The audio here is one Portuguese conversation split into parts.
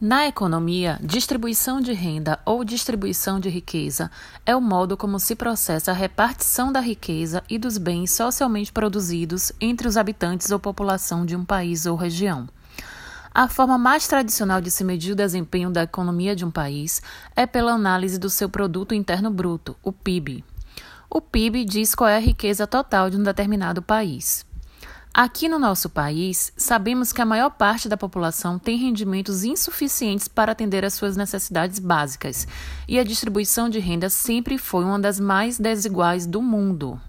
Na economia, distribuição de renda ou distribuição de riqueza é o modo como se processa a repartição da riqueza e dos bens socialmente produzidos entre os habitantes ou população de um país ou região. A forma mais tradicional de se medir o desempenho da economia de um país é pela análise do seu produto interno bruto, o PIB. O PIB diz qual é a riqueza total de um determinado país. Aqui no nosso país, sabemos que a maior parte da população tem rendimentos insuficientes para atender às suas necessidades básicas, e a distribuição de renda sempre foi uma das mais desiguais do mundo.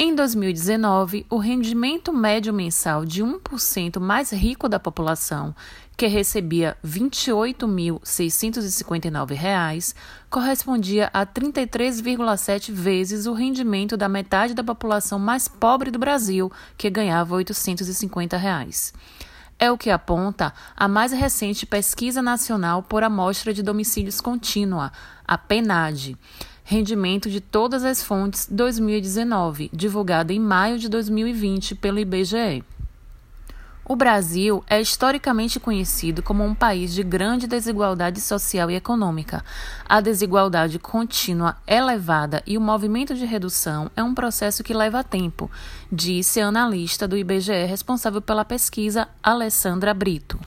Em 2019, o rendimento médio mensal de 1% mais rico da população, que recebia R$ 28.659, correspondia a 33,7 vezes o rendimento da metade da população mais pobre do Brasil, que ganhava 850 reais. É o que aponta a mais recente pesquisa nacional por amostra de domicílios contínua, a PENAD Rendimento de todas as fontes 2019, divulgada em maio de 2020 pelo IBGE. O Brasil é historicamente conhecido como um país de grande desigualdade social e econômica. A desigualdade contínua, elevada e o movimento de redução é um processo que leva tempo, disse a analista do IBGE responsável pela pesquisa, Alessandra Brito.